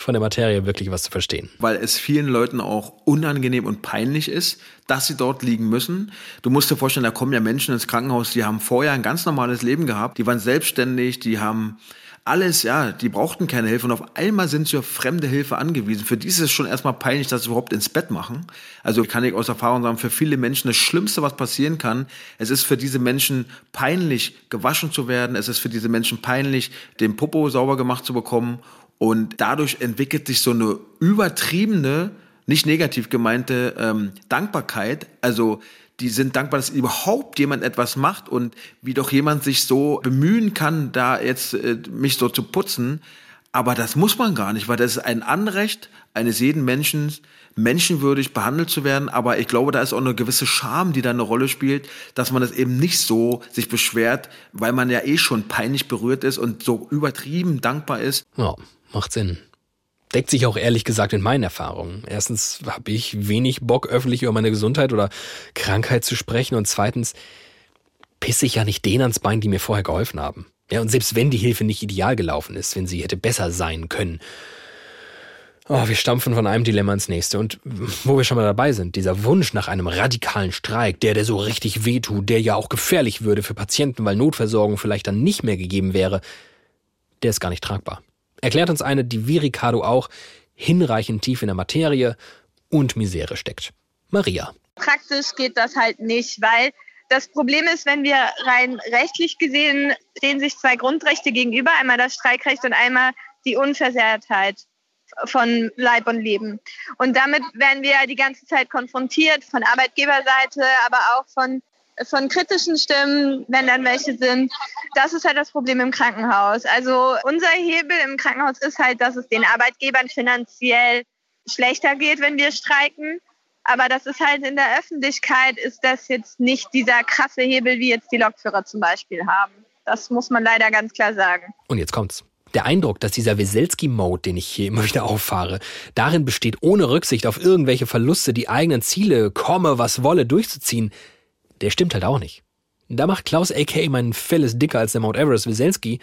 von der Materie wirklich was zu verstehen. Weil es vielen Leuten auch unangenehm und peinlich ist, dass sie dort liegen müssen. Du musst dir vorstellen, da kommen ja Menschen ins Krankenhaus, die haben vorher ein ganz normales Leben gehabt, die waren selbstständig, die haben alles, ja, die brauchten keine Hilfe und auf einmal sind sie auf fremde Hilfe angewiesen. Für die ist es schon erstmal peinlich, dass sie überhaupt ins Bett machen. Also kann ich aus Erfahrung sagen, für viele Menschen das Schlimmste, was passieren kann, es ist für diese Menschen peinlich, gewaschen zu werden. Es ist für diese Menschen peinlich, den Popo sauber gemacht zu bekommen. Und dadurch entwickelt sich so eine übertriebene, nicht negativ gemeinte ähm, Dankbarkeit. Also die sind dankbar, dass überhaupt jemand etwas macht und wie doch jemand sich so bemühen kann, da jetzt äh, mich so zu putzen. Aber das muss man gar nicht, weil das ist ein Anrecht eines jeden Menschen, menschenwürdig behandelt zu werden. Aber ich glaube, da ist auch eine gewisse Scham, die da eine Rolle spielt, dass man das eben nicht so sich beschwert, weil man ja eh schon peinlich berührt ist und so übertrieben dankbar ist. Ja, macht Sinn deckt sich auch ehrlich gesagt mit meinen Erfahrungen. Erstens habe ich wenig Bock, öffentlich über meine Gesundheit oder Krankheit zu sprechen. Und zweitens pisse ich ja nicht denen ans Bein, die mir vorher geholfen haben. Ja, und selbst wenn die Hilfe nicht ideal gelaufen ist, wenn sie hätte besser sein können. Oh, wir stampfen von einem Dilemma ins nächste. Und wo wir schon mal dabei sind, dieser Wunsch nach einem radikalen Streik, der, der so richtig wehtut, der ja auch gefährlich würde für Patienten, weil Notversorgung vielleicht dann nicht mehr gegeben wäre, der ist gar nicht tragbar. Erklärt uns eine, die wie Ricardo auch hinreichend tief in der Materie und Misere steckt. Maria. Praktisch geht das halt nicht, weil das Problem ist, wenn wir rein rechtlich gesehen stehen sich zwei Grundrechte gegenüber, einmal das Streikrecht und einmal die Unversehrtheit von Leib und Leben. Und damit werden wir die ganze Zeit konfrontiert von Arbeitgeberseite, aber auch von von kritischen Stimmen, wenn dann welche sind. Das ist halt das Problem im Krankenhaus. Also unser Hebel im Krankenhaus ist halt, dass es den Arbeitgebern finanziell schlechter geht, wenn wir streiken. Aber das ist halt in der Öffentlichkeit ist das jetzt nicht dieser krasse Hebel, wie jetzt die Lokführer zum Beispiel haben. Das muss man leider ganz klar sagen. Und jetzt kommt's. Der Eindruck, dass dieser Weselski-Mode, den ich hier immer wieder auffahre, darin besteht, ohne Rücksicht auf irgendwelche Verluste die eigenen Ziele, komme was wolle, durchzuziehen, der stimmt halt auch nicht. Da macht Klaus A.K., mein Fell ist dicker als der Mount Everest Weselski,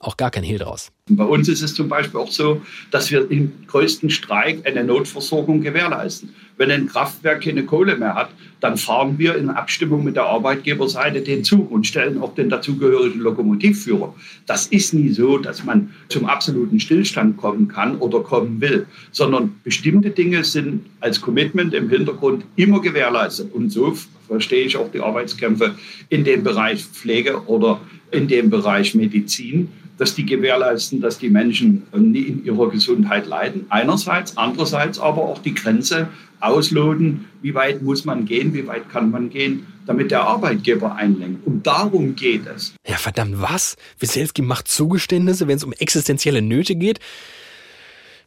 auch gar kein Hehl draus. Bei uns ist es zum Beispiel auch so, dass wir im größten Streik eine Notversorgung gewährleisten. Wenn ein Kraftwerk keine Kohle mehr hat, dann fahren wir in Abstimmung mit der Arbeitgeberseite den Zug und stellen auch den dazugehörigen Lokomotivführer. Das ist nie so, dass man zum absoluten Stillstand kommen kann oder kommen will, sondern bestimmte Dinge sind als Commitment im Hintergrund immer gewährleistet. Und so verstehe ich auch die Arbeitskämpfe in dem Bereich Pflege oder in dem Bereich Medizin dass die gewährleisten, dass die Menschen nie in ihrer Gesundheit leiden. Einerseits, andererseits aber auch die Grenze ausloten, wie weit muss man gehen, wie weit kann man gehen, damit der Arbeitgeber einlenkt. Und darum geht es. Ja, verdammt, was? Wieselski macht Zugeständnisse, wenn es um existenzielle Nöte geht?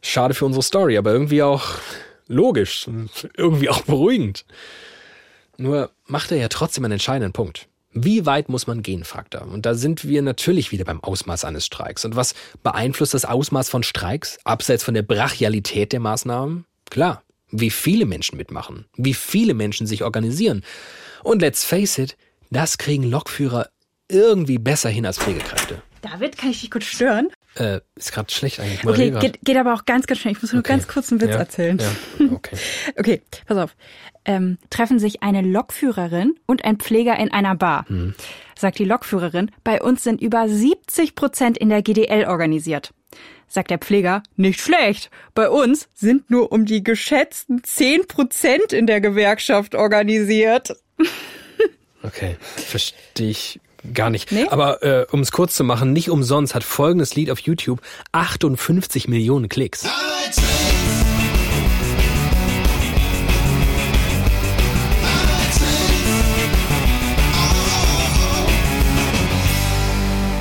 Schade für unsere Story, aber irgendwie auch logisch, irgendwie auch beruhigend. Nur macht er ja trotzdem einen entscheidenden Punkt. Wie weit muss man gehen, fragt er. Und da sind wir natürlich wieder beim Ausmaß eines Streiks. Und was beeinflusst das Ausmaß von Streiks, abseits von der Brachialität der Maßnahmen? Klar, wie viele Menschen mitmachen, wie viele Menschen sich organisieren. Und let's face it, das kriegen Lokführer irgendwie besser hin als Pflegekräfte. David, kann ich dich kurz stören? Äh, ist gerade schlecht eigentlich. Okay, geht, geht, aber auch ganz, ganz schnell. Ich muss nur okay. ganz kurz einen Witz ja, erzählen. Ja, okay. okay, pass auf. Ähm, treffen sich eine Lokführerin und ein Pfleger in einer Bar. Hm. Sagt die Lokführerin, bei uns sind über 70 Prozent in der GDL organisiert. Sagt der Pfleger, nicht schlecht. Bei uns sind nur um die geschätzten 10 Prozent in der Gewerkschaft organisiert. Okay, verstehe ich Gar nicht. Nee? Aber äh, um es kurz zu machen, nicht umsonst hat folgendes Lied auf YouTube 58 Millionen Klicks.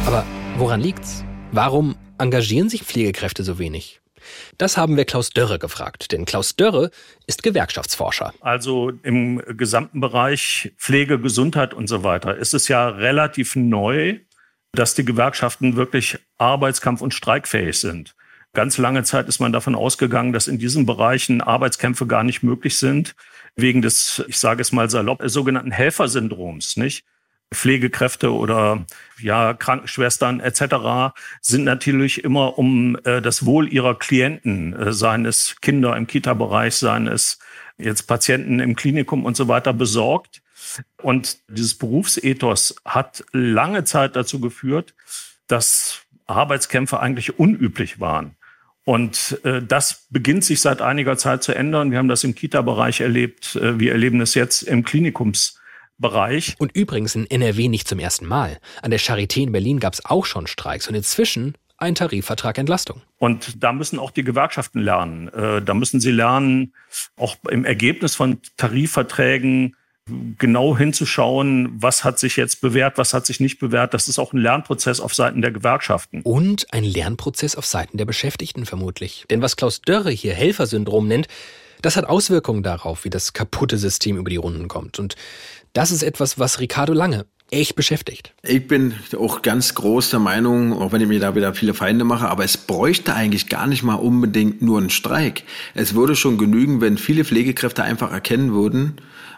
Aber woran liegt's? Warum engagieren sich Pflegekräfte so wenig? Das haben wir Klaus Dörre gefragt, denn Klaus Dörre ist Gewerkschaftsforscher. Also im gesamten Bereich Pflege, Gesundheit und so weiter ist es ja relativ neu, dass die Gewerkschaften wirklich arbeitskampf- und streikfähig sind. Ganz lange Zeit ist man davon ausgegangen, dass in diesen Bereichen Arbeitskämpfe gar nicht möglich sind, wegen des, ich sage es mal salopp, sogenannten Helfersyndroms, nicht? Pflegekräfte oder ja Krankenschwestern etc. sind natürlich immer um äh, das Wohl ihrer Klienten, äh, seien es Kinder im Kita-Bereich, seien es jetzt Patienten im Klinikum und so weiter besorgt. Und dieses Berufsethos hat lange Zeit dazu geführt, dass Arbeitskämpfe eigentlich unüblich waren. Und äh, das beginnt sich seit einiger Zeit zu ändern. Wir haben das im Kita-Bereich erlebt. Äh, wir erleben es jetzt im Klinikums Bereich. Und übrigens in NRW nicht zum ersten Mal. An der Charité in Berlin gab es auch schon Streiks und inzwischen ein Tarifvertrag Entlastung. Und da müssen auch die Gewerkschaften lernen. Äh, da müssen sie lernen, auch im Ergebnis von Tarifverträgen genau hinzuschauen, was hat sich jetzt bewährt, was hat sich nicht bewährt. Das ist auch ein Lernprozess auf Seiten der Gewerkschaften. Und ein Lernprozess auf Seiten der Beschäftigten vermutlich. Denn was Klaus Dörre hier Helfersyndrom nennt, das hat Auswirkungen darauf, wie das kaputte System über die Runden kommt. Und das ist etwas, was Ricardo Lange echt beschäftigt. Ich bin auch ganz groß der Meinung, auch wenn ich mir da wieder viele Feinde mache, aber es bräuchte eigentlich gar nicht mal unbedingt nur einen Streik. Es würde schon genügen, wenn viele Pflegekräfte einfach erkennen würden,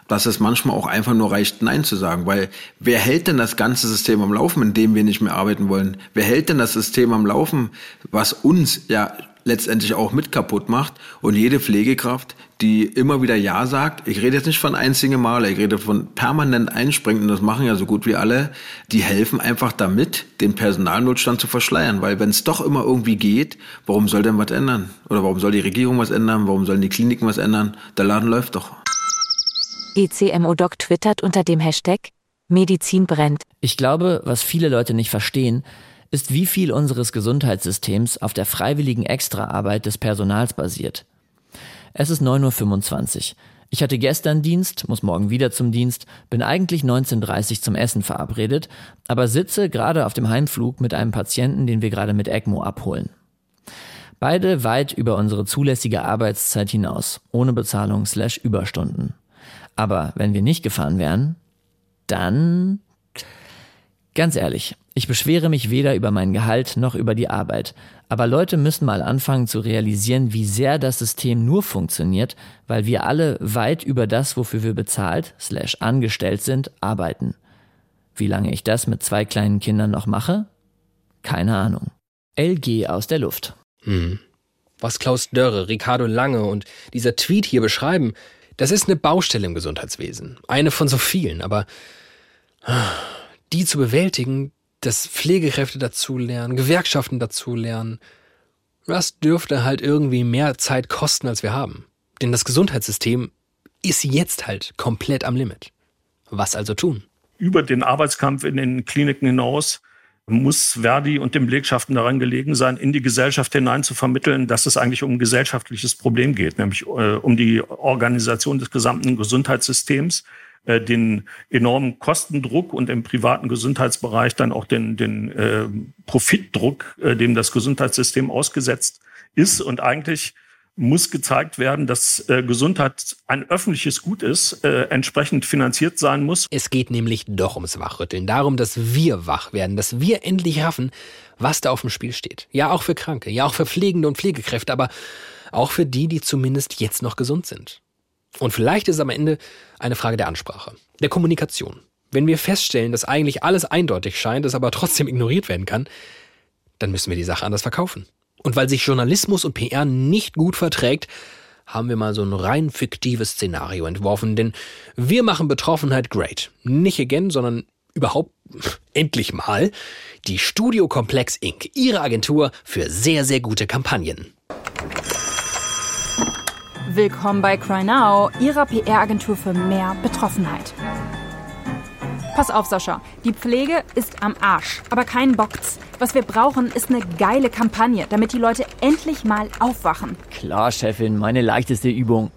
dass es manchmal auch einfach nur reicht, Nein zu sagen. Weil wer hält denn das ganze System am Laufen, in dem wir nicht mehr arbeiten wollen? Wer hält denn das System am Laufen, was uns ja letztendlich auch mit kaputt macht. Und jede Pflegekraft, die immer wieder Ja sagt, ich rede jetzt nicht von einzigen Male, ich rede von permanent einspringen, und das machen ja so gut wie alle, die helfen einfach damit, den Personalnotstand zu verschleiern. Weil wenn es doch immer irgendwie geht, warum soll denn was ändern? Oder warum soll die Regierung was ändern? Warum sollen die Kliniken was ändern? Der Laden läuft doch. ECMO-Doc twittert unter dem Hashtag Medizin brennt. Ich glaube, was viele Leute nicht verstehen, ist, wie viel unseres Gesundheitssystems auf der freiwilligen Extraarbeit des Personals basiert. Es ist 9.25 Uhr. Ich hatte gestern Dienst, muss morgen wieder zum Dienst, bin eigentlich 19.30 Uhr zum Essen verabredet, aber sitze gerade auf dem Heimflug mit einem Patienten, den wir gerade mit ECMO abholen. Beide weit über unsere zulässige Arbeitszeit hinaus, ohne Bezahlung slash Überstunden. Aber wenn wir nicht gefahren wären, dann Ganz ehrlich, ich beschwere mich weder über mein Gehalt noch über die Arbeit, aber Leute müssen mal anfangen zu realisieren, wie sehr das System nur funktioniert, weil wir alle weit über das, wofür wir bezahlt, slash angestellt sind, arbeiten. Wie lange ich das mit zwei kleinen Kindern noch mache? Keine Ahnung. LG aus der Luft. Hm. Was Klaus Dörre, Ricardo Lange und dieser Tweet hier beschreiben, das ist eine Baustelle im Gesundheitswesen. Eine von so vielen, aber die zu bewältigen, dass Pflegekräfte dazulernen, Gewerkschaften dazulernen, das dürfte halt irgendwie mehr Zeit kosten, als wir haben. Denn das Gesundheitssystem ist jetzt halt komplett am Limit. Was also tun? Über den Arbeitskampf in den Kliniken hinaus muss Verdi und den Belegschaften daran gelegen sein, in die Gesellschaft hinein zu vermitteln, dass es eigentlich um ein gesellschaftliches Problem geht, nämlich äh, um die Organisation des gesamten Gesundheitssystems, äh, den enormen Kostendruck und im privaten Gesundheitsbereich dann auch den, den äh, Profitdruck, äh, dem das Gesundheitssystem ausgesetzt ist. Und eigentlich muss gezeigt werden, dass äh, Gesundheit ein öffentliches Gut ist, äh, entsprechend finanziert sein muss. Es geht nämlich doch ums Wachrütteln, darum, dass wir wach werden, dass wir endlich raffen, was da auf dem Spiel steht. Ja, auch für Kranke, ja, auch für Pflegende und Pflegekräfte, aber auch für die, die zumindest jetzt noch gesund sind. Und vielleicht ist es am Ende eine Frage der Ansprache, der Kommunikation. Wenn wir feststellen, dass eigentlich alles eindeutig scheint, es aber trotzdem ignoriert werden kann, dann müssen wir die Sache anders verkaufen. Und weil sich Journalismus und PR nicht gut verträgt, haben wir mal so ein rein fiktives Szenario entworfen, denn wir machen Betroffenheit great. Nicht again, sondern überhaupt endlich mal die Studio Komplex Inc., ihre Agentur für sehr, sehr gute Kampagnen. Willkommen bei Cry Now, Ihrer PR-Agentur für mehr Betroffenheit. Pass auf, Sascha. Die Pflege ist am Arsch, aber kein Bocks. Was wir brauchen, ist eine geile Kampagne, damit die Leute endlich mal aufwachen. Klar, Chefin, meine leichteste Übung.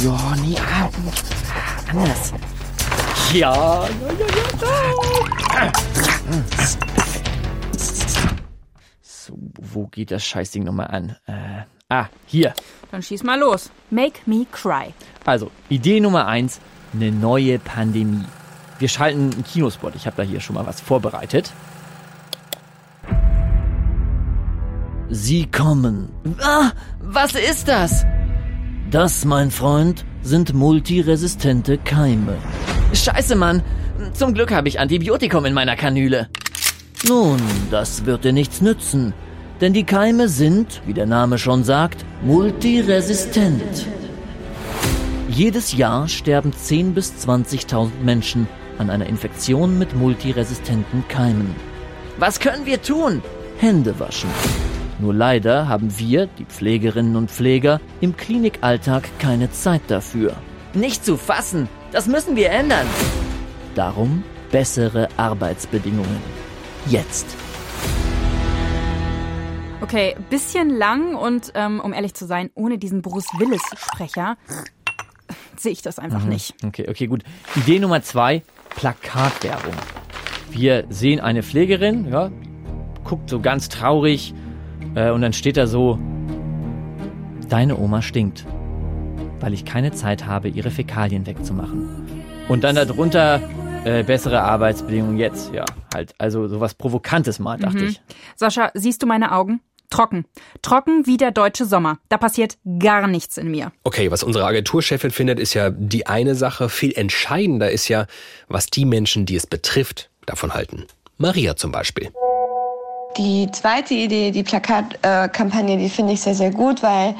Ja, nee, ah, anders. Ja, ja, ja, ja. So, wo geht das Scheißding nochmal an? Äh, ah, hier. Dann schieß mal los. Make me cry. Also, Idee Nummer eins, eine neue Pandemie. Wir schalten einen Kinospot. Ich habe da hier schon mal was vorbereitet. Sie kommen. Ah, was ist das? Das, mein Freund, sind multiresistente Keime. Scheiße, Mann. Zum Glück habe ich Antibiotikum in meiner Kanüle. Nun, das wird dir nichts nützen. Denn die Keime sind, wie der Name schon sagt, multiresistent. Jedes Jahr sterben 10.000 bis 20.000 Menschen an einer Infektion mit multiresistenten Keimen. Was können wir tun? Hände waschen. Nur leider haben wir, die Pflegerinnen und Pfleger, im Klinikalltag keine Zeit dafür. Nicht zu fassen, das müssen wir ändern. Darum bessere Arbeitsbedingungen. Jetzt. Okay, bisschen lang und ähm, um ehrlich zu sein, ohne diesen Bruce Willis-Sprecher sehe ich das einfach mhm. nicht. Okay, okay, gut. Idee Nummer zwei, Plakatwerbung. Wir sehen eine Pflegerin, ja, guckt so ganz traurig äh, und dann steht da so, deine Oma stinkt, weil ich keine Zeit habe, ihre Fäkalien wegzumachen. Und dann darunter äh, bessere Arbeitsbedingungen jetzt, ja, halt. Also sowas Provokantes mal, dachte mhm. ich. Sascha, siehst du meine Augen? Trocken. Trocken wie der deutsche Sommer. Da passiert gar nichts in mir. Okay, was unsere Agenturchefin findet, ist ja die eine Sache. Viel entscheidender ist ja, was die Menschen, die es betrifft, davon halten. Maria zum Beispiel. Die zweite Idee, die Plakatkampagne, die finde ich sehr, sehr gut, weil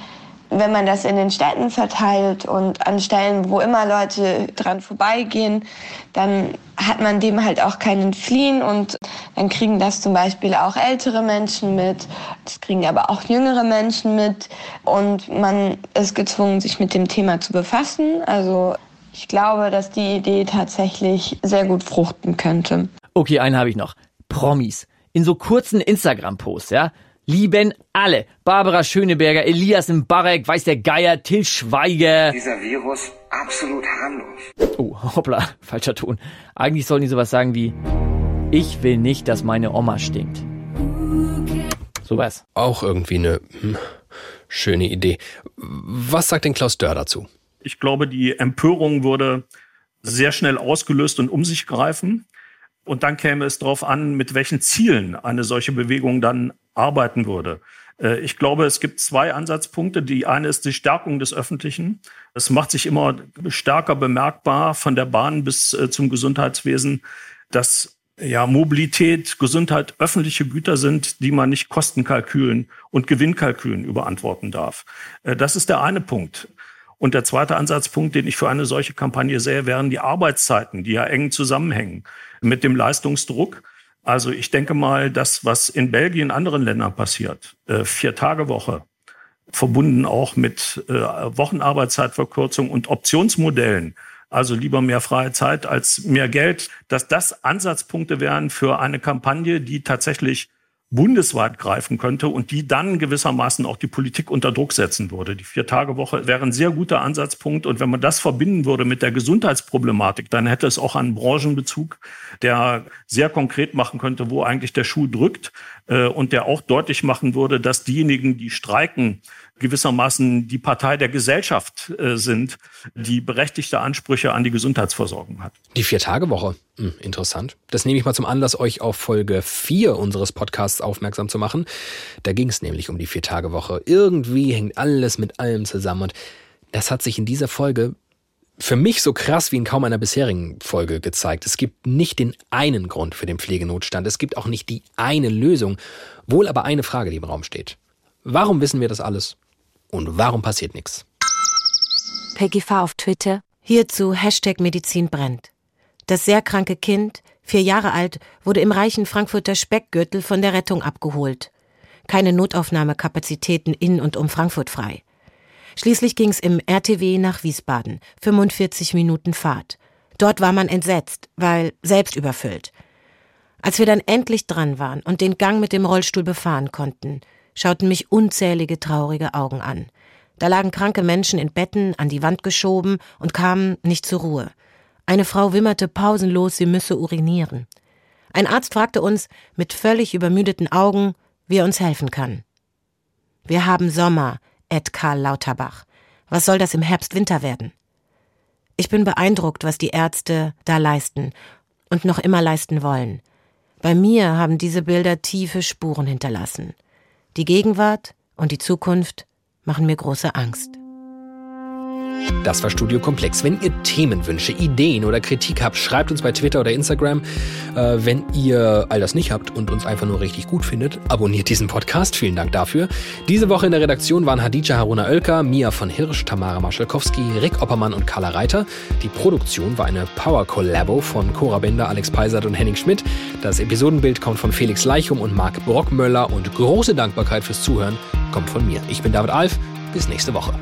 wenn man das in den Städten verteilt und an Stellen, wo immer Leute dran vorbeigehen, dann hat man dem halt auch keinen Fliehen und dann kriegen das zum Beispiel auch ältere Menschen mit, das kriegen aber auch jüngere Menschen mit und man ist gezwungen, sich mit dem Thema zu befassen. Also ich glaube, dass die Idee tatsächlich sehr gut fruchten könnte. Okay, einen habe ich noch. Promis. In so kurzen Instagram-Posts, ja? lieben alle. Barbara Schöneberger, Elias Mbarek, weiß der Geier, Till Schweiger. Dieser Virus absolut harmlos. Oh, hoppla, falscher Ton. Eigentlich sollen die sowas sagen wie, ich will nicht, dass meine Oma stinkt. Sowas. Auch irgendwie eine hm, schöne Idee. Was sagt denn Klaus Dörr dazu? Ich glaube, die Empörung würde sehr schnell ausgelöst und um sich greifen. Und dann käme es darauf an, mit welchen Zielen eine solche Bewegung dann arbeiten würde. Äh, ich glaube, es gibt zwei Ansatzpunkte. Die eine ist die Stärkung des Öffentlichen. Es macht sich immer stärker bemerkbar von der Bahn bis äh, zum Gesundheitswesen, dass ja, Mobilität, Gesundheit öffentliche Güter sind, die man nicht Kostenkalkülen und Gewinnkalkülen überantworten darf. Äh, das ist der eine Punkt. Und der zweite Ansatzpunkt, den ich für eine solche Kampagne sehe, wären die Arbeitszeiten, die ja eng zusammenhängen mit dem Leistungsdruck. Also ich denke mal, das, was in Belgien, anderen Ländern passiert, äh, vier Tage Woche, verbunden auch mit äh, Wochenarbeitszeitverkürzung und Optionsmodellen, also lieber mehr freie Zeit als mehr Geld, dass das Ansatzpunkte wären für eine Kampagne, die tatsächlich bundesweit greifen könnte und die dann gewissermaßen auch die Politik unter Druck setzen würde. Die Vier-Tage-Woche wäre ein sehr guter Ansatzpunkt. Und wenn man das verbinden würde mit der Gesundheitsproblematik, dann hätte es auch einen Branchenbezug, der sehr konkret machen könnte, wo eigentlich der Schuh drückt äh, und der auch deutlich machen würde, dass diejenigen, die streiken, gewissermaßen die Partei der Gesellschaft äh, sind, die berechtigte Ansprüche an die Gesundheitsversorgung hat. Die Vier-Tage-Woche. Hm, interessant. Das nehme ich mal zum Anlass, euch auf Folge 4 unseres Podcasts aufmerksam zu machen. Da ging es nämlich um die Vier-Tage-Woche. Irgendwie hängt alles mit allem zusammen und das hat sich in dieser Folge für mich so krass wie in kaum einer bisherigen Folge gezeigt. Es gibt nicht den einen Grund für den Pflegenotstand. Es gibt auch nicht die eine Lösung. Wohl aber eine Frage, die im Raum steht. Warum wissen wir das alles? Und warum passiert nichts? Peggy Fahr auf Twitter. Hierzu Hashtag Medizin brennt. Das sehr kranke Kind, vier Jahre alt, wurde im reichen Frankfurter Speckgürtel von der Rettung abgeholt. Keine Notaufnahmekapazitäten in und um Frankfurt frei. Schließlich ging es im RTW nach Wiesbaden, 45 Minuten Fahrt. Dort war man entsetzt, weil selbst überfüllt. Als wir dann endlich dran waren und den Gang mit dem Rollstuhl befahren konnten, schauten mich unzählige traurige Augen an. Da lagen kranke Menschen in Betten, an die Wand geschoben und kamen nicht zur Ruhe. Eine Frau wimmerte pausenlos, sie müsse urinieren. Ein Arzt fragte uns mit völlig übermüdeten Augen, wie er uns helfen kann. Wir haben Sommer, Ed Karl Lauterbach. Was soll das im Herbst Winter werden? Ich bin beeindruckt, was die Ärzte da leisten und noch immer leisten wollen. Bei mir haben diese Bilder tiefe Spuren hinterlassen. Die Gegenwart und die Zukunft machen mir große Angst. Das war Studio Komplex. Wenn ihr Themenwünsche, Ideen oder Kritik habt, schreibt uns bei Twitter oder Instagram. Äh, wenn ihr all das nicht habt und uns einfach nur richtig gut findet, abonniert diesen Podcast. Vielen Dank dafür. Diese Woche in der Redaktion waren Hadija Haruna Oelker, Mia von Hirsch, Tamara Maschalkowski, Rick Oppermann und Carla Reiter. Die Produktion war eine Power Collabo von Cora Bender, Alex Peisert und Henning Schmidt. Das Episodenbild kommt von Felix Leichum und Marc Brockmöller und große Dankbarkeit fürs Zuhören kommt von mir. Ich bin David Alf. Bis nächste Woche.